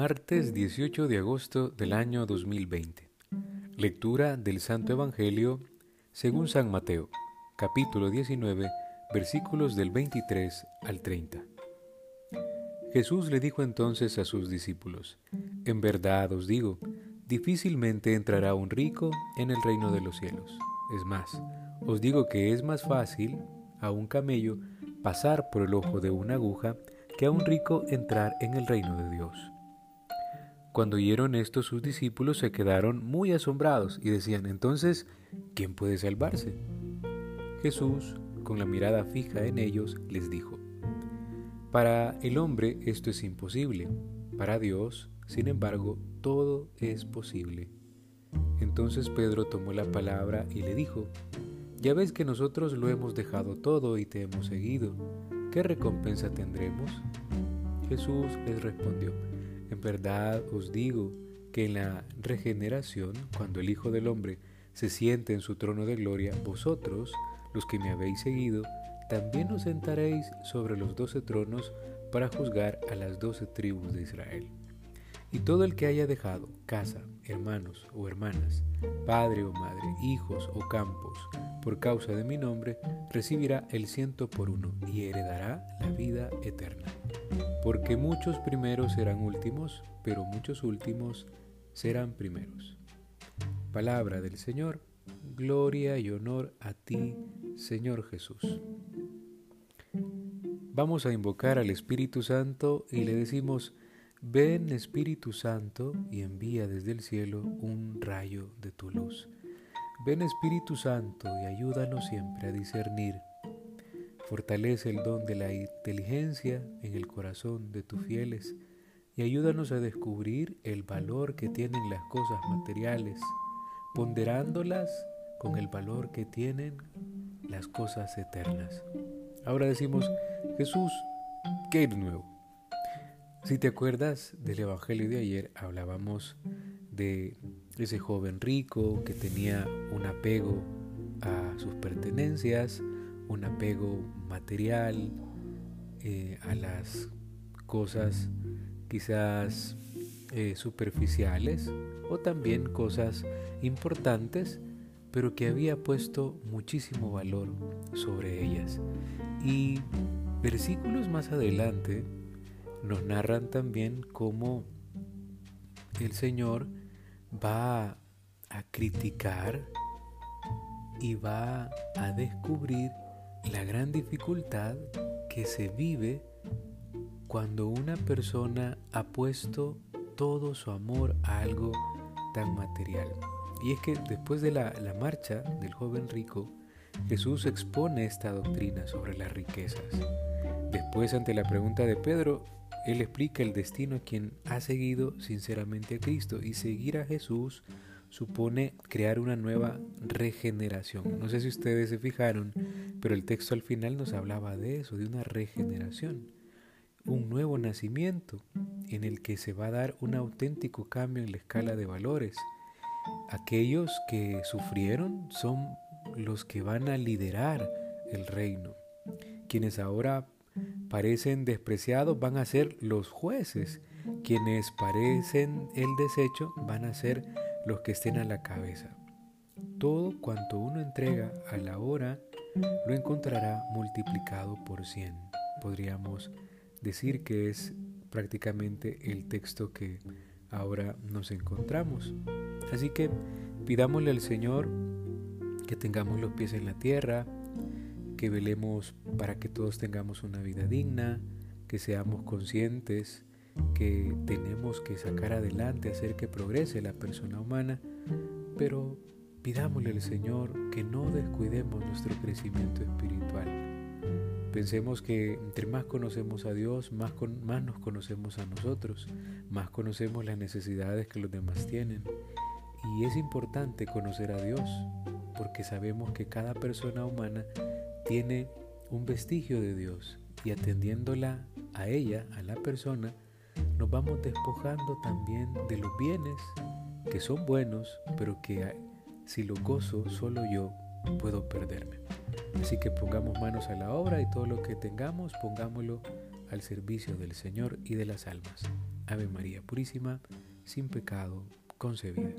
Martes 18 de agosto del año 2020. Lectura del Santo Evangelio según San Mateo, capítulo 19, versículos del 23 al 30. Jesús le dijo entonces a sus discípulos, En verdad os digo, difícilmente entrará un rico en el reino de los cielos. Es más, os digo que es más fácil a un camello pasar por el ojo de una aguja que a un rico entrar en el reino de Dios. Cuando oyeron esto sus discípulos se quedaron muy asombrados y decían, entonces, ¿quién puede salvarse? Jesús, con la mirada fija en ellos, les dijo, para el hombre esto es imposible, para Dios, sin embargo, todo es posible. Entonces Pedro tomó la palabra y le dijo, ya ves que nosotros lo hemos dejado todo y te hemos seguido. ¿Qué recompensa tendremos? Jesús les respondió, en verdad os digo que en la regeneración, cuando el Hijo del Hombre se siente en su trono de gloria, vosotros, los que me habéis seguido, también os sentaréis sobre los doce tronos para juzgar a las doce tribus de Israel. Y todo el que haya dejado casa, hermanos o hermanas, padre o madre, hijos o campos, por causa de mi nombre, recibirá el ciento por uno y heredará la vida eterna. Porque muchos primeros serán últimos, pero muchos últimos serán primeros. Palabra del Señor, gloria y honor a ti, Señor Jesús. Vamos a invocar al Espíritu Santo y le decimos, Ven Espíritu Santo y envía desde el cielo un rayo de tu luz. Ven Espíritu Santo y ayúdanos siempre a discernir. Fortalece el don de la inteligencia en el corazón de tus fieles y ayúdanos a descubrir el valor que tienen las cosas materiales, ponderándolas con el valor que tienen las cosas eternas. Ahora decimos, Jesús, ¿qué es nuevo? Si te acuerdas del Evangelio de ayer, hablábamos de ese joven rico que tenía un apego a sus pertenencias, un apego material, eh, a las cosas quizás eh, superficiales o también cosas importantes, pero que había puesto muchísimo valor sobre ellas. Y versículos más adelante, nos narran también cómo el Señor va a criticar y va a descubrir la gran dificultad que se vive cuando una persona ha puesto todo su amor a algo tan material. Y es que después de la, la, marcha del joven rico, Jesús expone esta doctrina sobre las riquezas. Después, ante la pregunta de Pedro, él explica el destino a quien ha seguido sinceramente a Cristo y seguir a Jesús supone crear una nueva regeneración. No sé si ustedes se fijaron, pero el texto al final nos hablaba de eso, de una regeneración, un nuevo nacimiento en el que se va a dar un auténtico cambio en la escala de valores. Aquellos que sufrieron son los que van a liderar el reino, quienes ahora parecen despreciados van a ser los jueces, quienes parecen el desecho van a ser los que estén a la cabeza. Todo cuanto uno entrega a la hora lo encontrará multiplicado por cien. Podríamos decir que es prácticamente el texto que ahora nos encontramos. Así que pidámosle al Señor que tengamos los pies en la tierra, que velemos para que todos tengamos una vida digna, que seamos conscientes que tenemos que sacar adelante, hacer que progrese la persona humana, pero pidámosle al Señor que no descuidemos nuestro crecimiento espiritual. Pensemos que entre más conocemos a Dios, más, más nos conocemos a nosotros, más conocemos las necesidades que los demás tienen. Y es importante conocer a Dios, porque sabemos que cada persona humana tiene un vestigio de Dios y atendiéndola a ella, a la persona, nos vamos despojando también de los bienes que son buenos, pero que si lo gozo solo yo puedo perderme. Así que pongamos manos a la obra y todo lo que tengamos pongámoslo al servicio del Señor y de las almas. Ave María Purísima, sin pecado concebida.